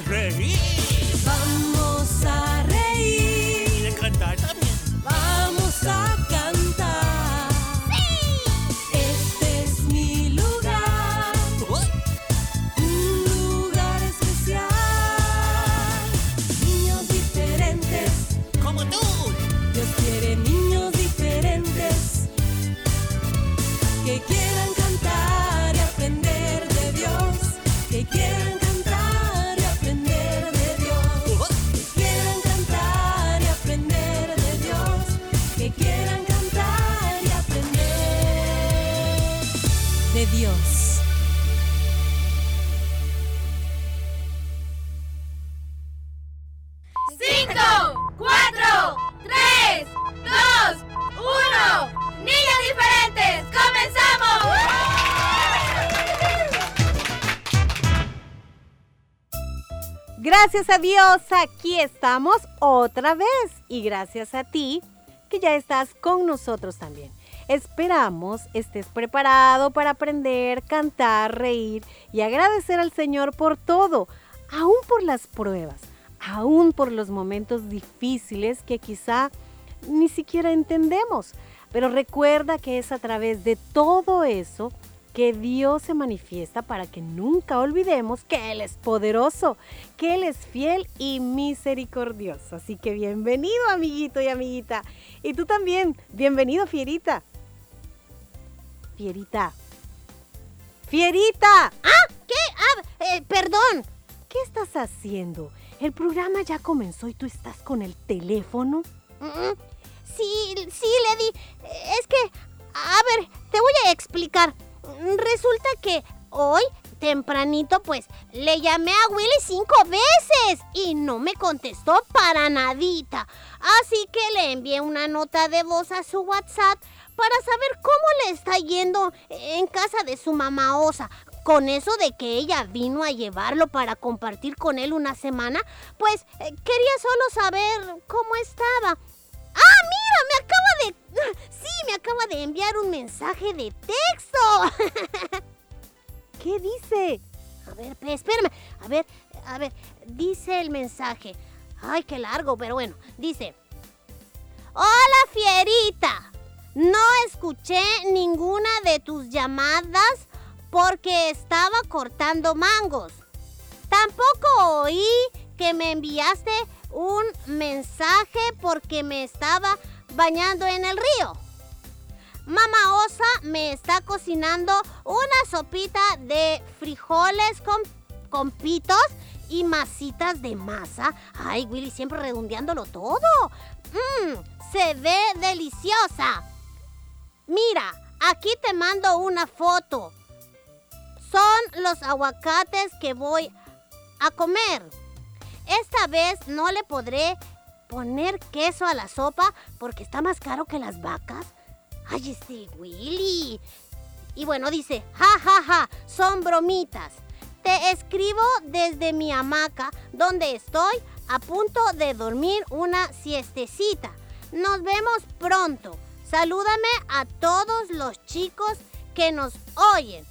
reír! Gracias a Dios, aquí estamos otra vez. Y gracias a ti, que ya estás con nosotros también. Esperamos estés preparado para aprender, cantar, reír y agradecer al Señor por todo, aún por las pruebas, aún por los momentos difíciles que quizá ni siquiera entendemos. Pero recuerda que es a través de todo eso que Dios se manifiesta para que nunca olvidemos que Él es poderoso, que Él es fiel y misericordioso. Así que bienvenido amiguito y amiguita. Y tú también, bienvenido Fierita. Fierita. Fierita. ¿Ah? ¿Qué? Ah, eh, perdón. ¿Qué estás haciendo? El programa ya comenzó y tú estás con el teléfono. Sí, sí, Lady. Es que, a ver, te voy a explicar. Resulta que hoy, tempranito, pues, le llamé a Willy cinco veces y no me contestó para nadita. Así que le envié una nota de voz a su WhatsApp para saber cómo le está yendo en casa de su mamá Osa. Con eso de que ella vino a llevarlo para compartir con él una semana, pues eh, quería solo saber cómo estaba. ¡Ah, mira! Me acaba de... Sí, me acaba de enviar un mensaje de texto. ¿Qué dice? A ver, espérame. A ver, a ver. Dice el mensaje. Ay, qué largo, pero bueno. Dice... Hola, fierita. No escuché ninguna de tus llamadas porque estaba cortando mangos. Tampoco oí que me enviaste un mensaje porque me estaba bañando en el río. Mamá Osa me está cocinando una sopita de frijoles con, pitos y masitas de masa. Ay, Willy, siempre redondeándolo todo. Mmm, se ve deliciosa. Mira, aquí te mando una foto. Son los aguacates que voy a comer. Esta vez no le podré poner queso a la sopa porque está más caro que las vacas. Ay, este Willy. Y bueno, dice, ja, ja, ja, son bromitas. Te escribo desde mi hamaca donde estoy a punto de dormir una siestecita. Nos vemos pronto. Salúdame a todos los chicos que nos oyen.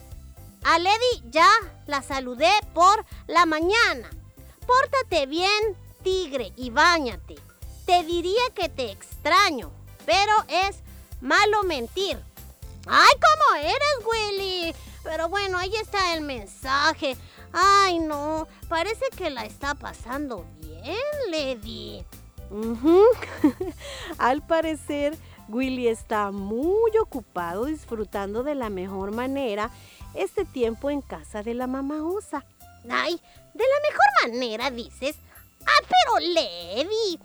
A Lady ya la saludé por la mañana. Pórtate bien, tigre, y báñate. Te diría que te extraño, pero es malo mentir. ¡Ay, cómo eres, Willy! Pero bueno, ahí está el mensaje. Ay, no, parece que la está pasando bien, Lady. Al parecer, Willy está muy ocupado disfrutando de la mejor manera este tiempo en casa de la mamá osa. Ay, de la mejor manera dices. Ah, pero Levi,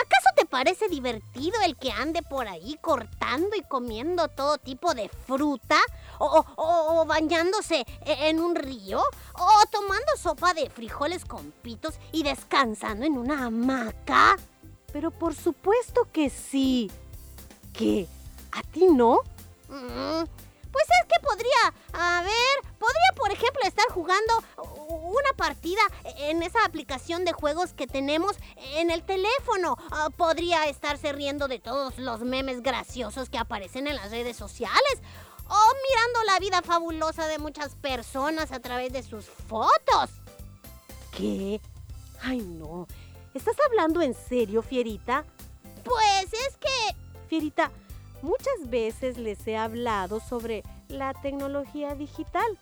¿acaso te parece divertido el que ande por ahí cortando y comiendo todo tipo de fruta? ¿O, bañándose e- en un río? ¿O tomando sopa de frijoles con pitos y descansando en una hamaca? Pero por supuesto que sí. ¿Qué? ¿A ti no? Mm, Pues es que podría, a ver, podría por ejemplo estar jugando una partida en esa aplicación de juegos que tenemos en el teléfono. Ah, podría estarse riendo de todos los memes graciosos que aparecen en las redes sociales. O mirando la vida fabulosa de muchas personas a través de sus fotos. ¿Qué? Ay, no. ¿Estás hablando en serio, Fierita? Pues es que... Fierita, muchas veces les he hablado sobre la tecnología digital.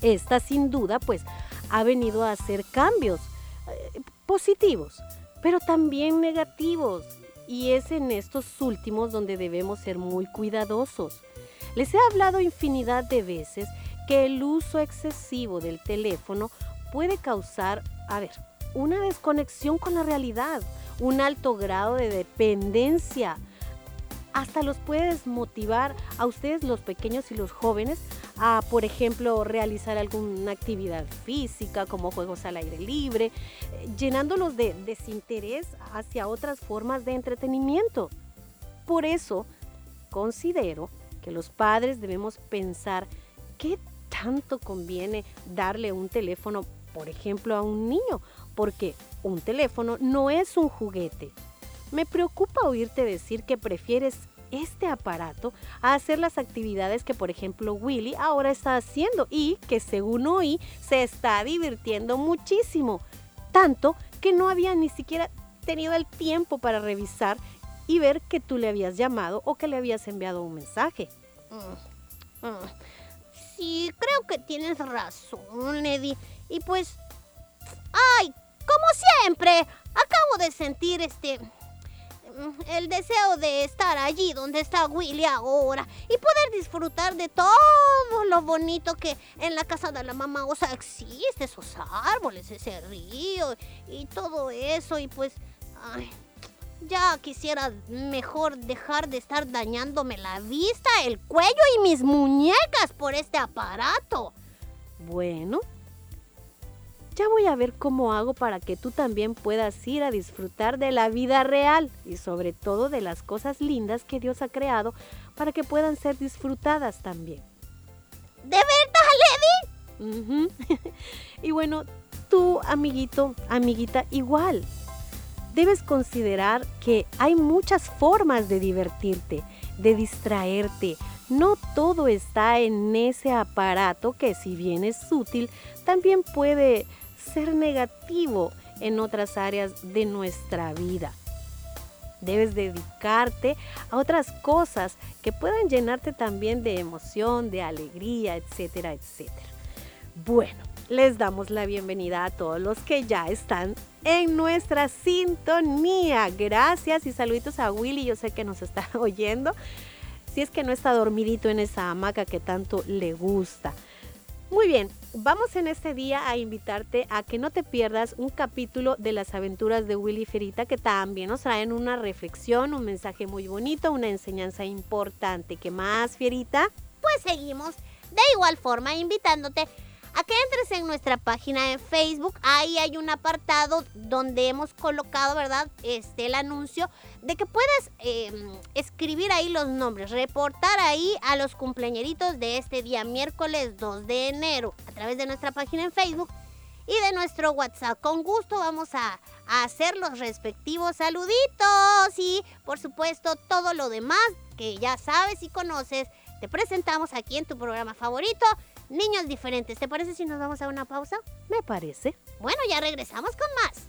Esta sin duda pues ha venido a hacer cambios eh, positivos, pero también negativos. Y es en estos últimos donde debemos ser muy cuidadosos. Les he hablado infinidad de veces que el uso excesivo del teléfono puede causar, a ver, una desconexión con la realidad, un alto grado de dependencia. Hasta los puede desmotivar a ustedes los pequeños y los jóvenes a, por ejemplo, realizar alguna actividad física como juegos al aire libre, llenándolos de desinterés hacia otras formas de entretenimiento. Por eso, considero que los padres debemos pensar qué tanto conviene darle un teléfono, por ejemplo, a un niño, porque un teléfono no es un juguete. Me preocupa oírte decir que prefieres este aparato a hacer las actividades que, por ejemplo, Willy ahora está haciendo y que, según oí, se está divirtiendo muchísimo. Tanto que no había ni siquiera tenido el tiempo para revisar y ver que tú le habías llamado o que le habías enviado un mensaje. Mm, mm. Sí, creo que tienes razón, Eddie. Y pues, ay, como siempre, acabo de sentir este el deseo de estar allí donde está Willy ahora y poder disfrutar de todo lo bonito que en la casa de la mamá, o sea, existe, esos árboles, ese río y todo eso y pues, ya quisiera mejor dejar de estar dañándome la vista, el cuello y mis muñecas por este aparato. Bueno, ya voy a ver cómo hago para que tú también puedas ir a disfrutar de la vida real y sobre todo de las cosas lindas que Dios ha creado para que puedan ser disfrutadas también. ¿De verdad, Levi? Y bueno, tú, amiguito, amiguita, igual. Debes considerar que hay muchas formas de divertirte, de distraerte. No todo está en ese aparato que si bien es útil, también puede ser negativo en otras áreas de nuestra vida. Debes dedicarte a otras cosas que puedan llenarte también de emoción, de alegría, etcétera, etcétera. Bueno, les damos la bienvenida a todos los que ya están en nuestra sintonía. Gracias y saluditos a Willy, yo sé que nos está oyendo. Si es que no está dormidito en esa hamaca que tanto le gusta. Muy bien, vamos en este día a invitarte a que no te pierdas un capítulo de las aventuras de Willy Ferita que también nos traen una reflexión, un mensaje muy bonito, una enseñanza importante. ¿Qué más, Fierita? Pues seguimos de igual forma invitándote a que entres en nuestra página en Facebook. Ahí hay un apartado donde hemos colocado, ¿verdad? Este, el anuncio de que puedes eh, escribir ahí los nombres, reportar ahí a los cumpleañeritos de este día, miércoles 2 de enero, a través de nuestra página en Facebook y de nuestro WhatsApp. Con gusto vamos a, a hacer los respectivos saluditos y, por supuesto, todo lo demás que ya sabes y conoces. Te presentamos aquí en tu programa favorito, Niños Diferentes. ¿Te parece si nos vamos a una pausa? Me parece. Bueno, ya regresamos con más.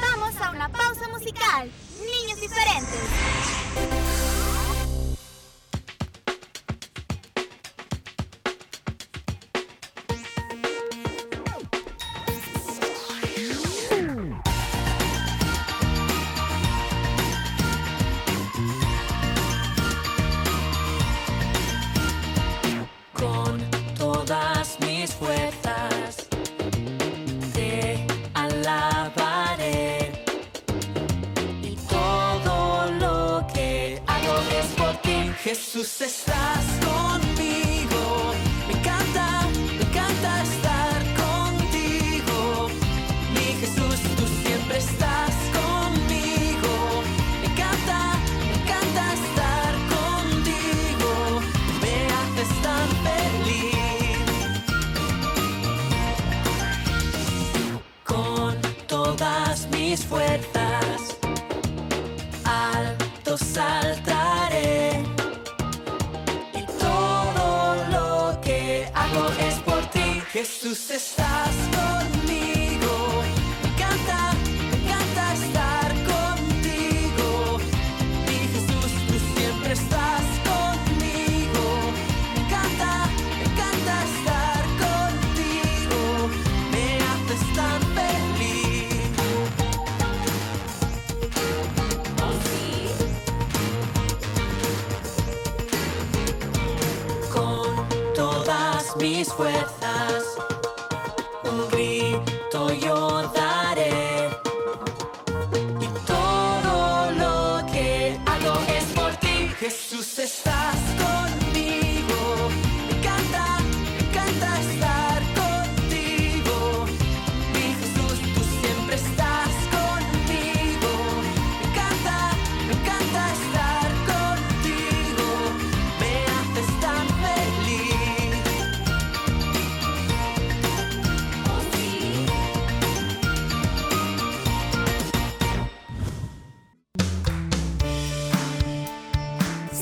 Vamos a una pausa musical. Niños diferentes.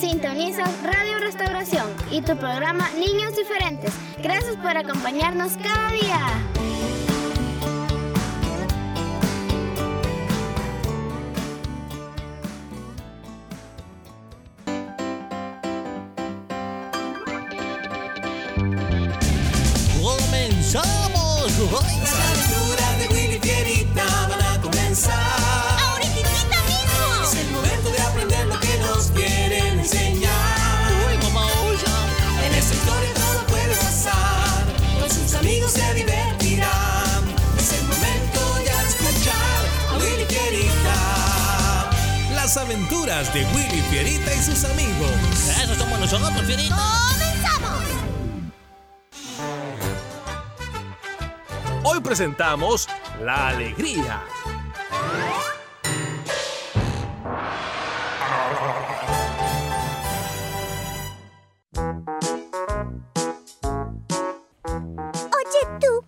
Sintonizas Radio Restauración y tu programa Niños Diferentes. Gracias por acompañarnos cada día. La Alegría. Oye tú,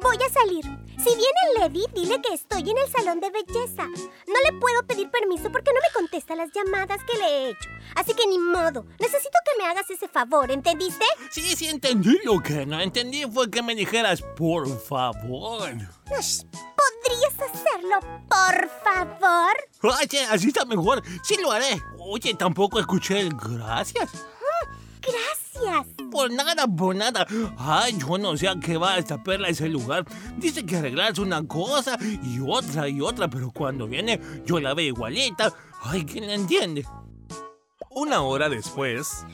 voy a salir. Si viene Lady, dile que estoy en el salón de belleza. No le puedo pedir permiso porque no me contesta las llamadas que le he hecho. Así que ni modo. Necesito favor, ¿entendiste? Sí, sí, entendí. Lo que no entendí fue que me dijeras, por favor. ¿Podrías hacerlo, por favor? Oye, así está mejor. Sí lo haré. Oye, tampoco escuché el gracias. Gracias. Por nada, por nada. Ay, yo no sé a qué va esta perla a ese lugar. Dice que arreglarse una cosa y otra y otra, pero cuando viene yo la veo igualita. Ay, ¿quién la entiende? Una hora después,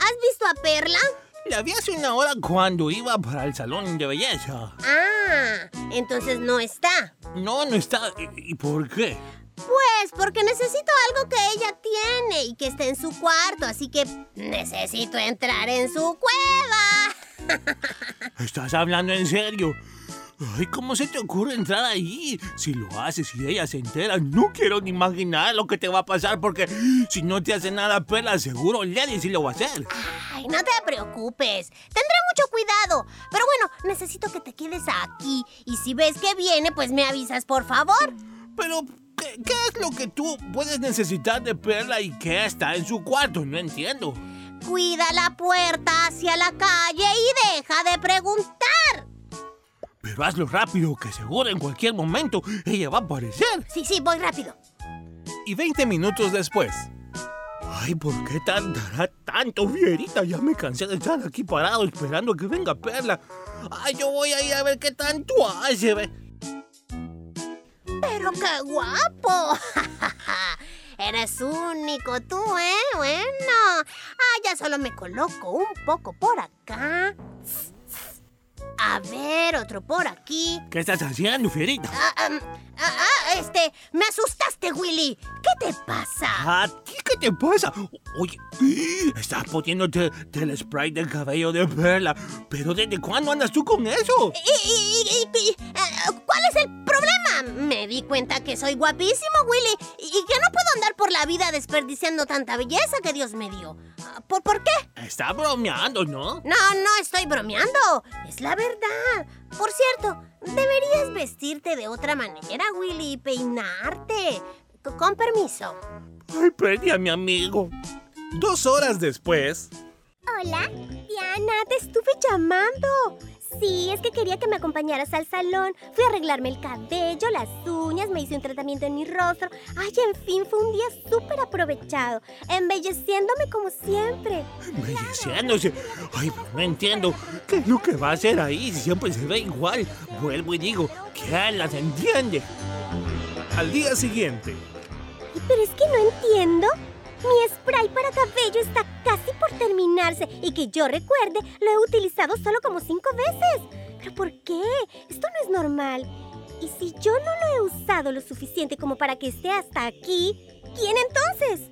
¿Has visto a Perla? La vi hace una hora cuando iba para el salón de belleza. Ah, entonces no está. No, no está. ¿Y y por qué? Pues porque necesito algo que ella tiene y que esté en su cuarto, así que necesito entrar en su cueva. ¿Estás hablando en serio? Ay, ¿cómo se te ocurre entrar ahí? Si lo haces y ella se entera, no quiero ni imaginar lo que te va a pasar porque si no te hace nada, Perla, seguro Lady sí lo va a hacer. Ay, no te preocupes. Tendré mucho cuidado. Pero bueno, necesito que te quedes aquí. Y si ves que viene, pues me avisas, por favor. Pero, ¿qué, qué es lo que tú puedes necesitar de Perla y que está en su cuarto? No entiendo. Cuida la puerta hacia la calle y deja de preguntar. Pero hazlo rápido, que seguro en cualquier momento ella va a aparecer. Sí, sí, voy rápido. y 20 minutos después. Ay, ¿por qué tardará tanto, Fierita? Ya me cansé de estar aquí parado esperando que venga Perla. Ay, yo voy a ir a ver qué tanto hace. ve. Pero qué guapo. Eres único tú, ¿eh? Bueno. Ah, ya solo me coloco un poco por acá. A ver, otro por aquí. ¿Qué estás haciendo, Fierita? Ah, ah, ah, este, me asustaste, Willy. ¿Qué te pasa? ¿A ti ¿Qué te pasa? Oye, estás poniéndote el spray del cabello de Perla. ¿Pero desde cuándo andas tú con eso? ¿Y, y- y- y- eh, cuál es el problema? Me di cuenta que soy guapísimo, Willy, y que no puedo andar por la vida desperdiciando tanta belleza que Dios me dio. Ah, ¿Por, ¿Por qué? Está bromeando, ¿no? No, no estoy bromeando. Es la verdad. Por cierto, deberías vestirte de otra manera, Willy, y peinarte. C- con permiso. Ay, perdí a mi amigo. Dos horas después, Hola, Diana, te estuve llamando. Sí, es que quería que me acompañaras al salón. Fui a arreglarme el cabello, las uñas, me hice un tratamiento en mi rostro. Ay, en fin, fue un día súper aprovechado, embelleciéndome como siempre. Embelleciéndose. Ay, pero no entiendo. ¿Qué es lo que va a hacer ahí si siempre se ve igual? Vuelvo y digo, ¿quién las entiende? al día siguiente, Pero es que no entiendo. Mi spray para cabello está casi por terminarse y que yo recuerde, lo he utilizado solo como cinco veces. ¿Pero por qué? Esto no es normal. Y si yo no lo he usado lo suficiente como para que esté hasta aquí, ¿quién entonces?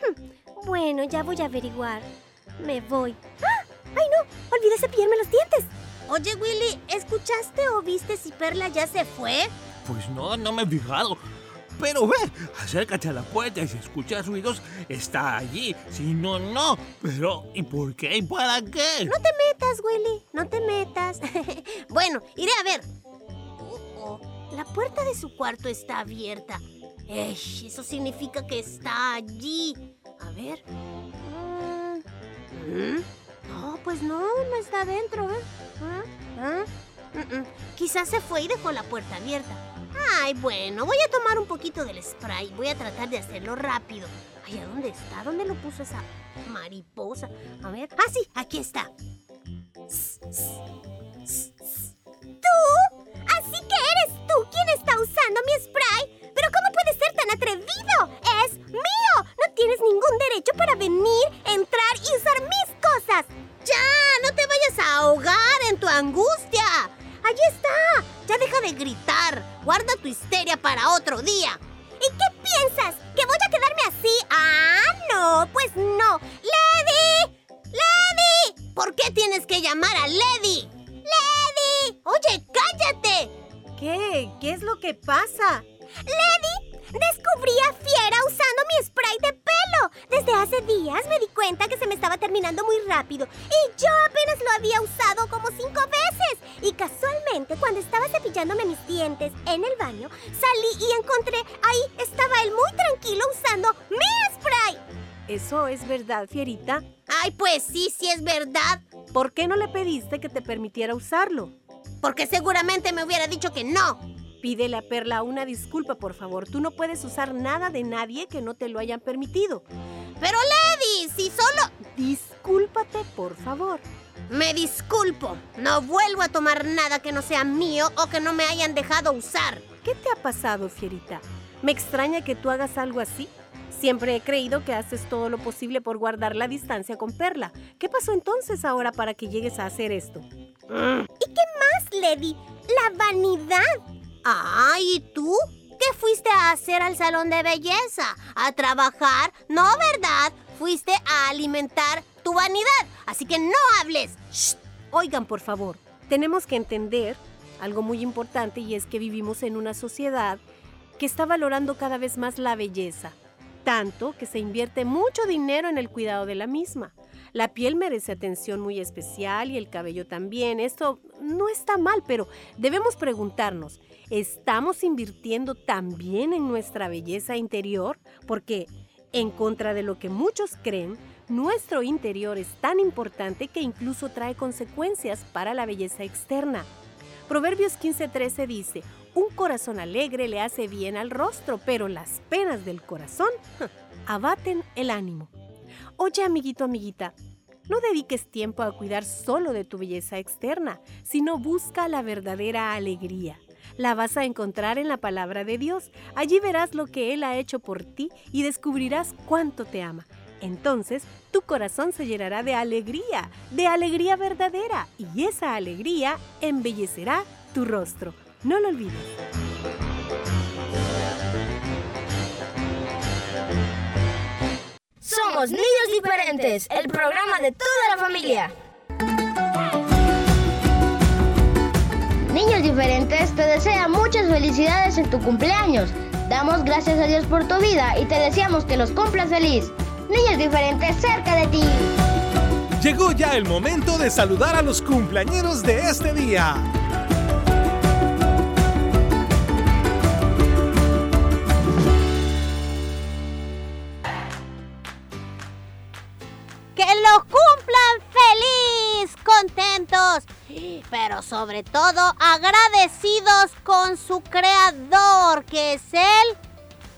Hmm, Bueno, ya voy a averiguar. Me voy. ¡Ah! ¡Ay no! Olvidé cepillarme los dientes. Oye, Willy, ¿escuchaste o viste si Perla ya se fue? Pues no, no me he fijado. Pero ve, acércate a la puerta y si escuchas ruidos, está allí. Si no, no. Pero, ¿y por qué y para qué? No te metas, Willy, no te metas. bueno, iré a ver. Oh, oh, la puerta de su cuarto está abierta. Ey, eso significa que está allí. A ver. Mm, ¿mm? No, pues no, no está adentro. ¿eh? ¿Ah? ¿Ah? Mm, mm. Quizás se fue y dejó la puerta abierta. Ay, bueno, voy a tomar un poquito del spray. Voy a tratar de hacerlo rápido. Ay, ¿a dónde está? ¿Dónde lo puso esa mariposa? A ver. Ah, sí, aquí está. ¿Tú? Así que eres tú quien está usando mi spray. Para otro día! ¿Y qué piensas? ¿Que voy a quedarme así? Ah, no, pues no. ¡Lady! ¡Lady! ¿Por qué tienes que llamar a Lady? ¡Lady! ¡Oye, cállate! ¿Qué? ¿Qué es lo que pasa? ¡Lady! Descubrí a Fiera usando mi spray de pelo. Desde hace días me di cuenta que se me estaba terminando muy rápido y yo apenas lo había usado como cinco veces. Y casualmente, cuando estaba cepillándome mis dientes en el baño, salí y encontré ahí estaba él muy tranquilo usando mi spray. ¿Eso es verdad, Fierita? Ay, pues sí, sí es verdad. ¿Por qué no le pediste que te permitiera usarlo? Porque seguramente me hubiera dicho que no. Pídele a Perla una disculpa, por favor. Tú no puedes usar nada de nadie que no te lo hayan permitido. Pero Lady, si solo... Discúlpate, por favor. Me disculpo. No vuelvo a tomar nada que no sea mío o que no me hayan dejado usar. ¿Qué te ha pasado, Fierita? Me extraña que tú hagas algo así. Siempre he creído que haces todo lo posible por guardar la distancia con Perla. ¿Qué pasó entonces ahora para que llegues a hacer esto? ¿Y qué más, Lady? La vanidad. Ay, ¿y tú? ¿Qué fuiste a hacer al salón de belleza? ¿A trabajar? No, ¿verdad? Fuiste a alimentar tu vanidad. Así que no hables. Oigan, por favor, tenemos que entender algo muy importante y es que vivimos en una sociedad que está valorando cada vez más la belleza, tanto que se invierte mucho dinero en el cuidado de la misma. La piel merece atención muy especial y el cabello también. Esto no está mal, pero debemos preguntarnos, ¿estamos invirtiendo también en nuestra belleza interior? Porque, en contra de lo que muchos creen, nuestro interior es tan importante que incluso trae consecuencias para la belleza externa. Proverbios 15:13 dice, un corazón alegre le hace bien al rostro, pero las penas del corazón abaten el ánimo. Oye, amiguito, amiguita, no dediques tiempo a cuidar solo de tu belleza externa, sino busca la verdadera alegría. La vas a encontrar en la palabra de Dios. Allí verás lo que Él ha hecho por ti y descubrirás cuánto te ama. Entonces tu corazón se llenará de alegría, de alegría verdadera, y esa alegría embellecerá tu rostro. No lo olvides. Somos Niños Diferentes, el programa de toda la familia. Niños Diferentes te desea muchas felicidades en tu cumpleaños. Damos gracias a Dios por tu vida y te deseamos que los cumplas feliz. Niños Diferentes cerca de ti. Llegó ya el momento de saludar a los cumpleañeros de este día. Que los cumplan feliz, contentos, pero sobre todo agradecidos con su creador, que es él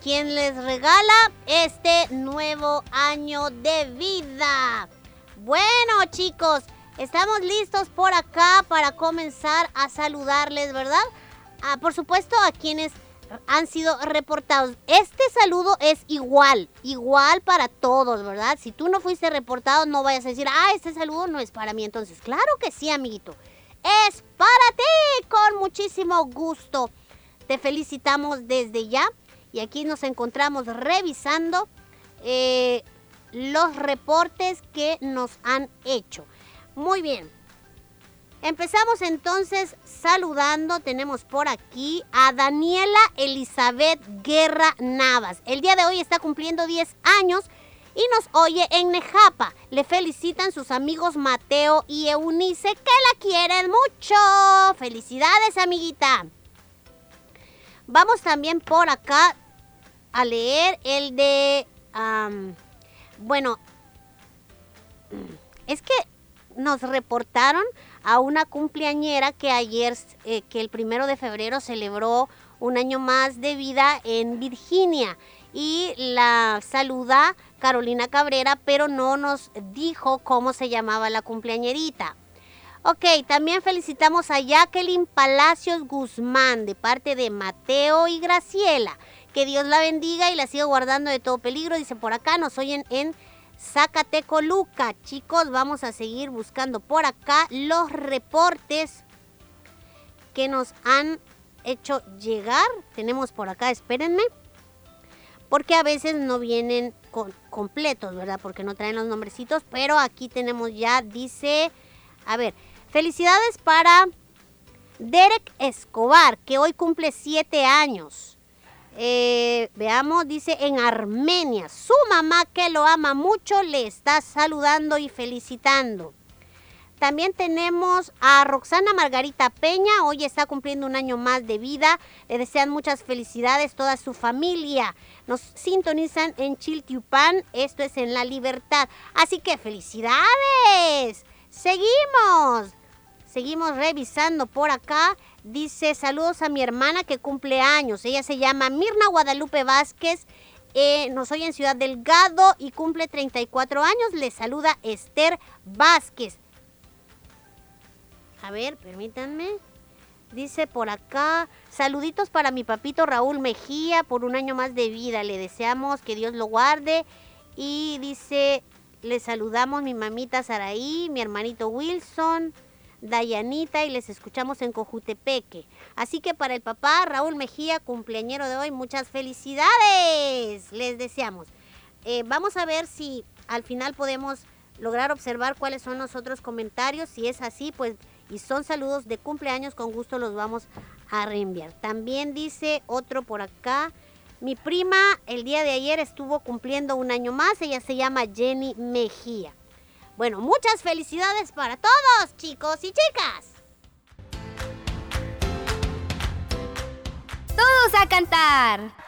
quien les regala este nuevo año de vida. Bueno chicos, estamos listos por acá para comenzar a saludarles, ¿verdad? Ah, por supuesto a quienes han sido reportados. Este saludo es igual, igual para todos, ¿verdad? Si tú no fuiste reportado, no vayas a decir, ah, este saludo no es para mí. Entonces, claro que sí, amiguito. Es para ti, con muchísimo gusto. Te felicitamos desde ya. Y aquí nos encontramos revisando eh, los reportes que nos han hecho. Muy bien. Empezamos entonces saludando. Tenemos por aquí a Daniela Elizabeth Guerra Navas. El día de hoy está cumpliendo 10 años y nos oye en Nejapa. Le felicitan sus amigos Mateo y Eunice que la quieren mucho. Felicidades, amiguita. Vamos también por acá a leer el de... bueno, es que nos reportaron a una cumpleañera que ayer, eh, que el primero de febrero celebró un año más de vida en Virginia. Y la saluda Carolina Cabrera, pero no nos dijo cómo se llamaba la cumpleañerita. Ok, también felicitamos a Jacqueline Palacios Guzmán de parte de Mateo y Graciela. Que Dios la bendiga y la siga guardando de todo peligro. Dice por acá, nos oyen en Zacatecoluca. Chicos, vamos a seguir buscando por acá los reportes que nos han hecho llegar. Tenemos por acá, espérenme. Porque a veces no vienen completos, ¿verdad? Porque no traen los nombrecitos. Pero aquí tenemos ya, dice, a ver, felicidades para Derek Escobar, que hoy cumple siete años. Eh, veamos, dice en Armenia. Su mamá, que lo ama mucho, le está saludando y felicitando. También tenemos a Roxana Margarita Peña, hoy está cumpliendo un año más de vida. Le desean muchas felicidades toda su familia. Nos sintonizan en Chiltiupan, esto es en La Libertad. Así que felicidades. Seguimos. Seguimos revisando por acá. Dice saludos a mi hermana que cumple años. Ella se llama Mirna Guadalupe Vázquez. Eh, nos oye en Ciudad Delgado y cumple 34 años. Le saluda Esther Vázquez. A ver, permítanme. Dice por acá, saluditos para mi papito Raúl Mejía por un año más de vida. Le deseamos que Dios lo guarde. Y dice, le saludamos mi mamita Saraí, mi hermanito Wilson, Dayanita y les escuchamos en Cojutepeque. Así que para el papá Raúl Mejía, cumpleañero de hoy, muchas felicidades. Les deseamos. Eh, vamos a ver si al final podemos lograr observar cuáles son los otros comentarios. Si es así, pues, y son saludos de cumpleaños, con gusto los vamos a reenviar. También dice otro por acá. Mi prima el día de ayer estuvo cumpliendo un año más. Ella se llama Jenny Mejía. Bueno, muchas felicidades para todos, chicos y chicas. Todos a cantar.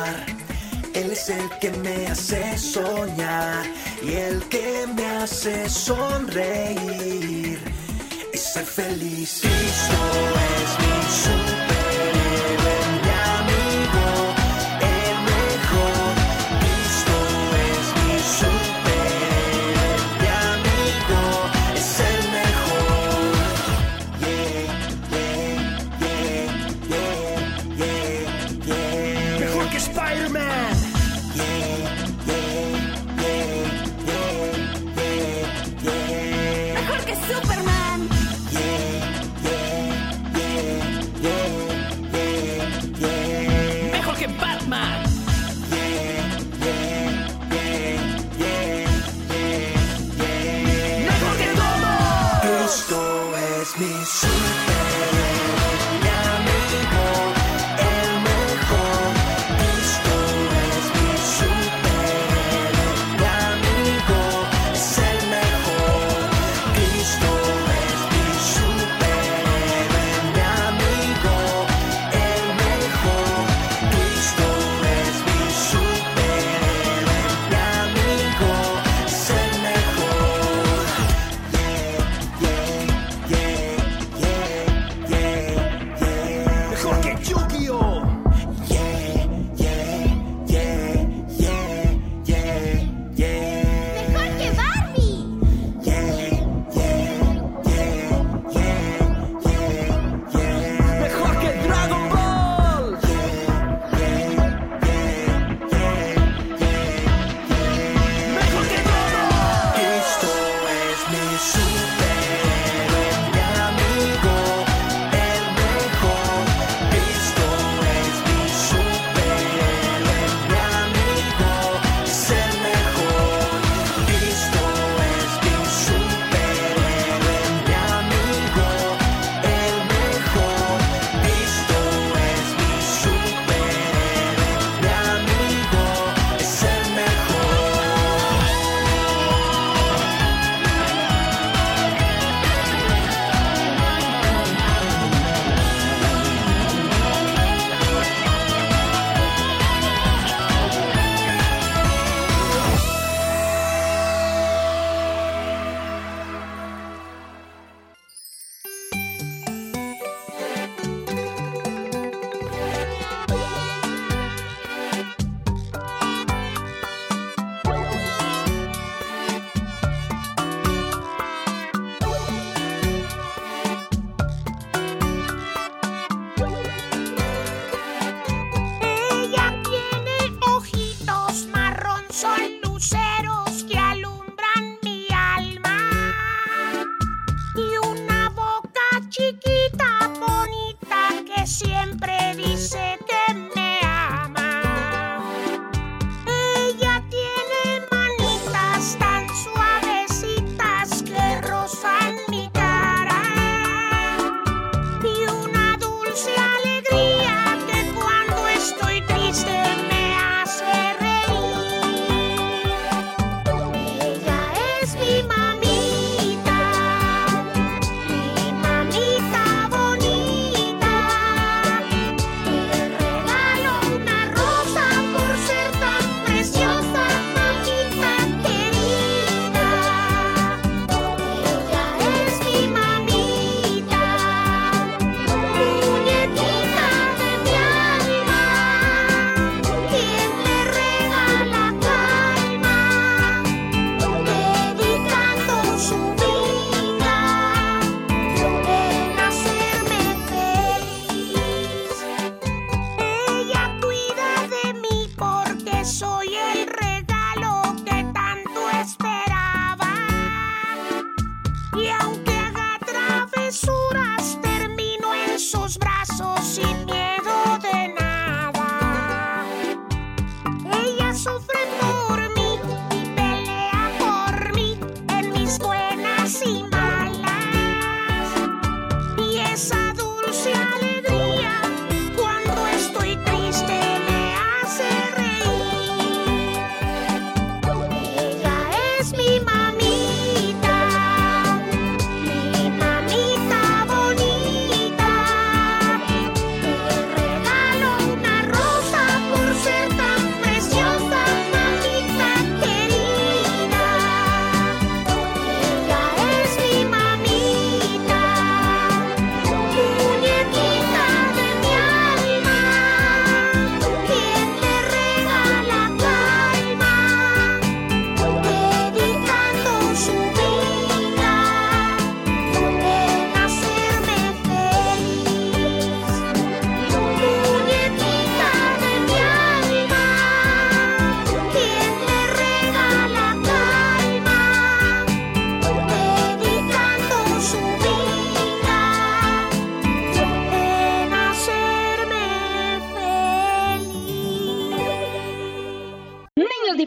el que me hace soñar y el que me hace sonreír y ser feliz. Cristo es mi sueño.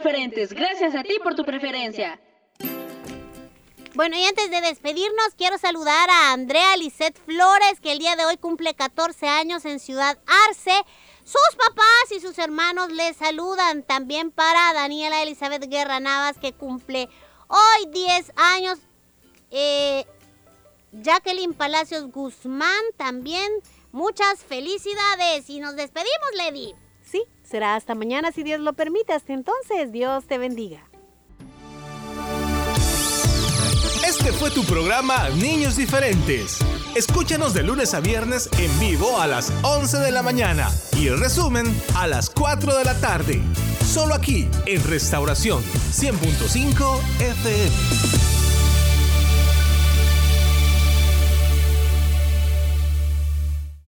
Gracias a ti por tu preferencia. Bueno, y antes de despedirnos, quiero saludar a Andrea Lisette Flores, que el día de hoy cumple 14 años en Ciudad Arce. Sus papás y sus hermanos le saludan. También para Daniela Elizabeth Guerra Navas, que cumple hoy 10 años. Eh, Jacqueline Palacios Guzmán también. Muchas felicidades y nos despedimos, Lady. Será hasta mañana si Dios lo permite. Hasta entonces, Dios te bendiga. Este fue tu programa Niños Diferentes. Escúchanos de lunes a viernes en vivo a las 11 de la mañana y el resumen a las 4 de la tarde. Solo aquí en Restauración 100.5 FM.